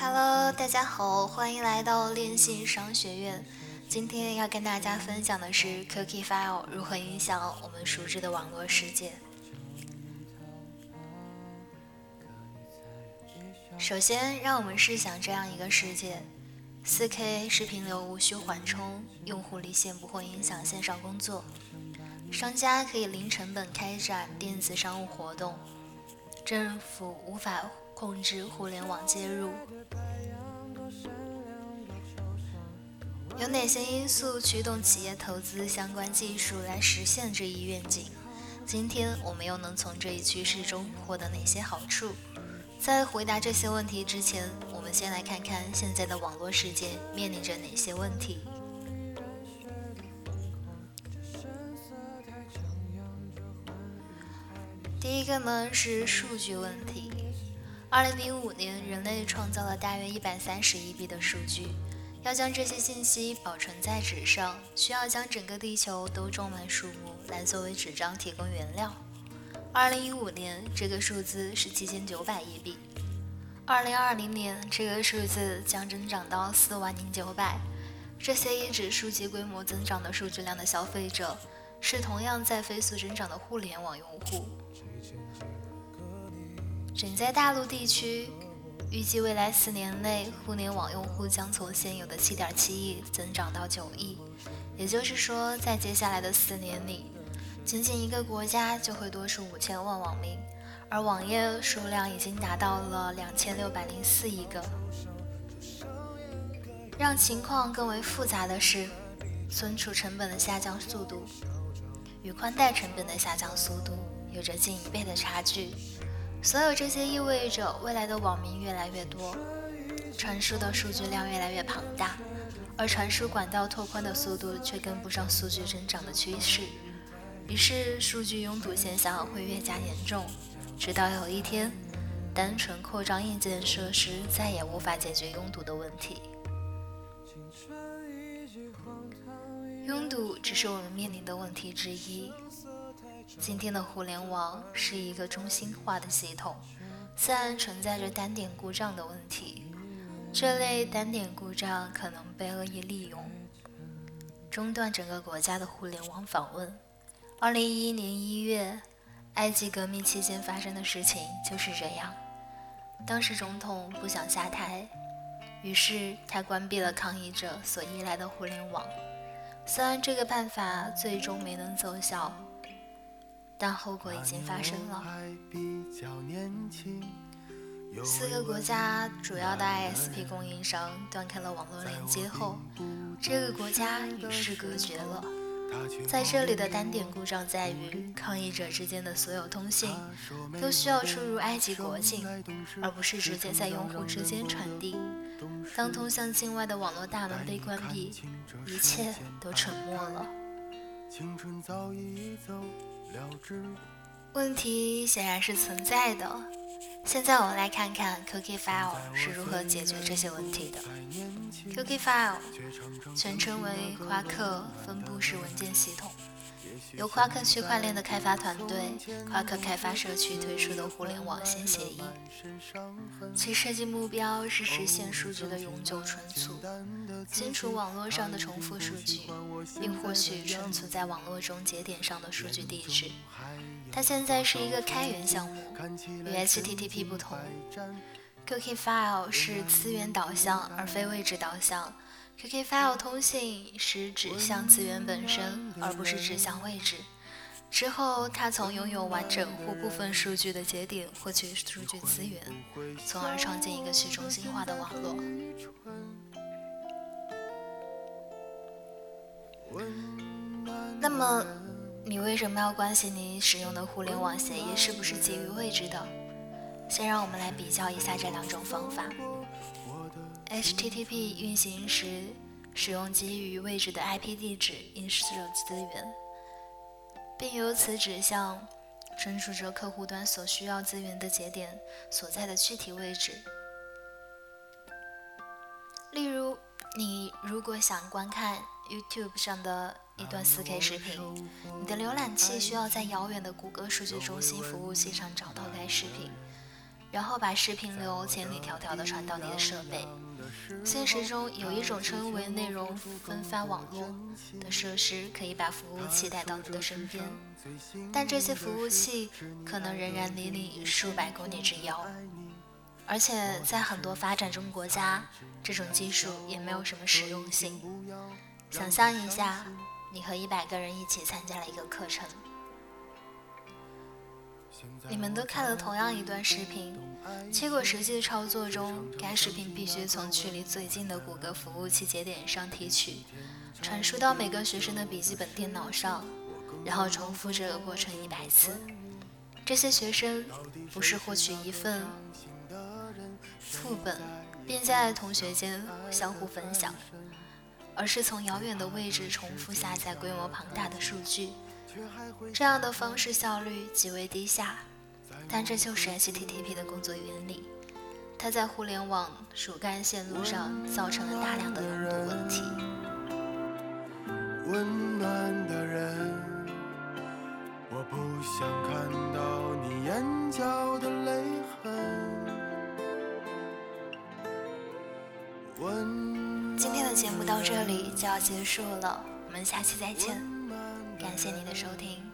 Hello，大家好，欢迎来到练习商学院。今天要跟大家分享的是 Cookie File 如何影响我们熟知的网络世界。首先，让我们试想这样一个世界：4K 视频流无需缓冲，用户离线不会影响线上工作，商家可以零成本开展电子商务活动，政府无法控制互联网接入。有哪些因素驱动企业投资相关技术来实现这一愿景？今天我们又能从这一趋势中获得哪些好处？在回答这些问题之前，我们先来看看现在的网络世界面临着哪些问题。第一个呢是数据问题。二零零五年，人类创造了大约一百三十亿 B 的数据，要将这些信息保存在纸上，需要将整个地球都种满树木来作为纸张提供原料。二零一五年，这个数字是七千九百亿币。二零二零年，这个数字将增长到四万零九百。这些以指数级规模增长的数据量的消费者，是同样在飞速增长的互联网用户。仅在大陆地区，预计未来四年内，互联网用户将从现有的七点七亿增长到九亿。也就是说，在接下来的四年里，仅仅一个国家就会多出五千万网民，而网页数量已经达到了两千六百零四亿个。让情况更为复杂的是，存储成本的下降速度与宽带成本的下降速度有着近一倍的差距。所有这些意味着未来的网民越来越多，传输的数据量越来越庞大，而传输管道拓宽的速度却跟不上数据增长的趋势。于是，数据拥堵现象会越加严重，直到有一天，单纯扩张硬件设施再也无法解决拥堵的问题。拥堵只是我们面临的问题之一。今天的互联网是一个中心化的系统，虽然存在着单点故障的问题，这类单点故障可能被恶意利用，中断整个国家的互联网访问。二零一一年一月，埃及革命期间发生的事情就是这样。当时总统不想下台，于是他关闭了抗议者所依赖的互联网。虽然这个办法最终没能奏效，但后果已经发生了。四个国家主要的 ISP 供应商断开了网络连接后，这个国家与世隔绝了。在这里的单点故障在于，抗议者之间的所有通信都需要出入埃及国境，而不是直接在用户之间传递。当通向境外的网络大门被关闭，一切都沉默了。问题显然是存在的。现在我们来看看 Cookie File 是如何解决这些问题的。Cookie File 全称为夸克分布式文件系统，由夸克区块链的开发团队夸克开发社区推出的互联网新协议。其设计目标是实现数据的永久存储，清除网络上的重复数据，并获取存储在网络中节点上的数据地址。它现在是一个开源项目，与 HTTP 不同，Cookie File 是资源导向而非位置导向。Cookie File 通信是指向资源本身，而不是指向位置。之后，它从拥有完整或部分数据的节点获取数据资源，从而创建一个去中心化的网络。那么，你为什么要关心你使用的互联网协议是不是基于位置的？先让我们来比较一下这两种方法。HTTP 运行时使用基于位置的 IP 地址以输入资源，并由此指向存储着客户端所需要资源的节点所在的具体位置。例如，你如果想观看 YouTube 上的一段 4K 视频，你的浏览器需要在遥远的谷歌数据中心服务器上找到该视频。然后把视频流千里迢迢地传到你的设备。现实中有一种称为内容分发网络的设施，可以把服务器带到你的身边，但这些服务器可能仍然离你数百公里之遥。而且在很多发展中国家，这种技术也没有什么实用性。想象一下，你和一百个人一起参加了一个课程。你们都看了同样一段视频，结果实际操作中，该视频必须从距离最近的谷歌服务器节点上提取，传输到每个学生的笔记本电脑上，然后重复这个过程一百次。这些学生不是获取一份副本，并在同学间相互分享，而是从遥远的位置重复下载规模庞大的数据。这样的方式效率极为低下，但这就是 HTTP 的工作原理。它在互联网主干线路上造成了大量的拥堵问题。温暖的人，到这里就要结束了，我们下期再见。感谢你的收听。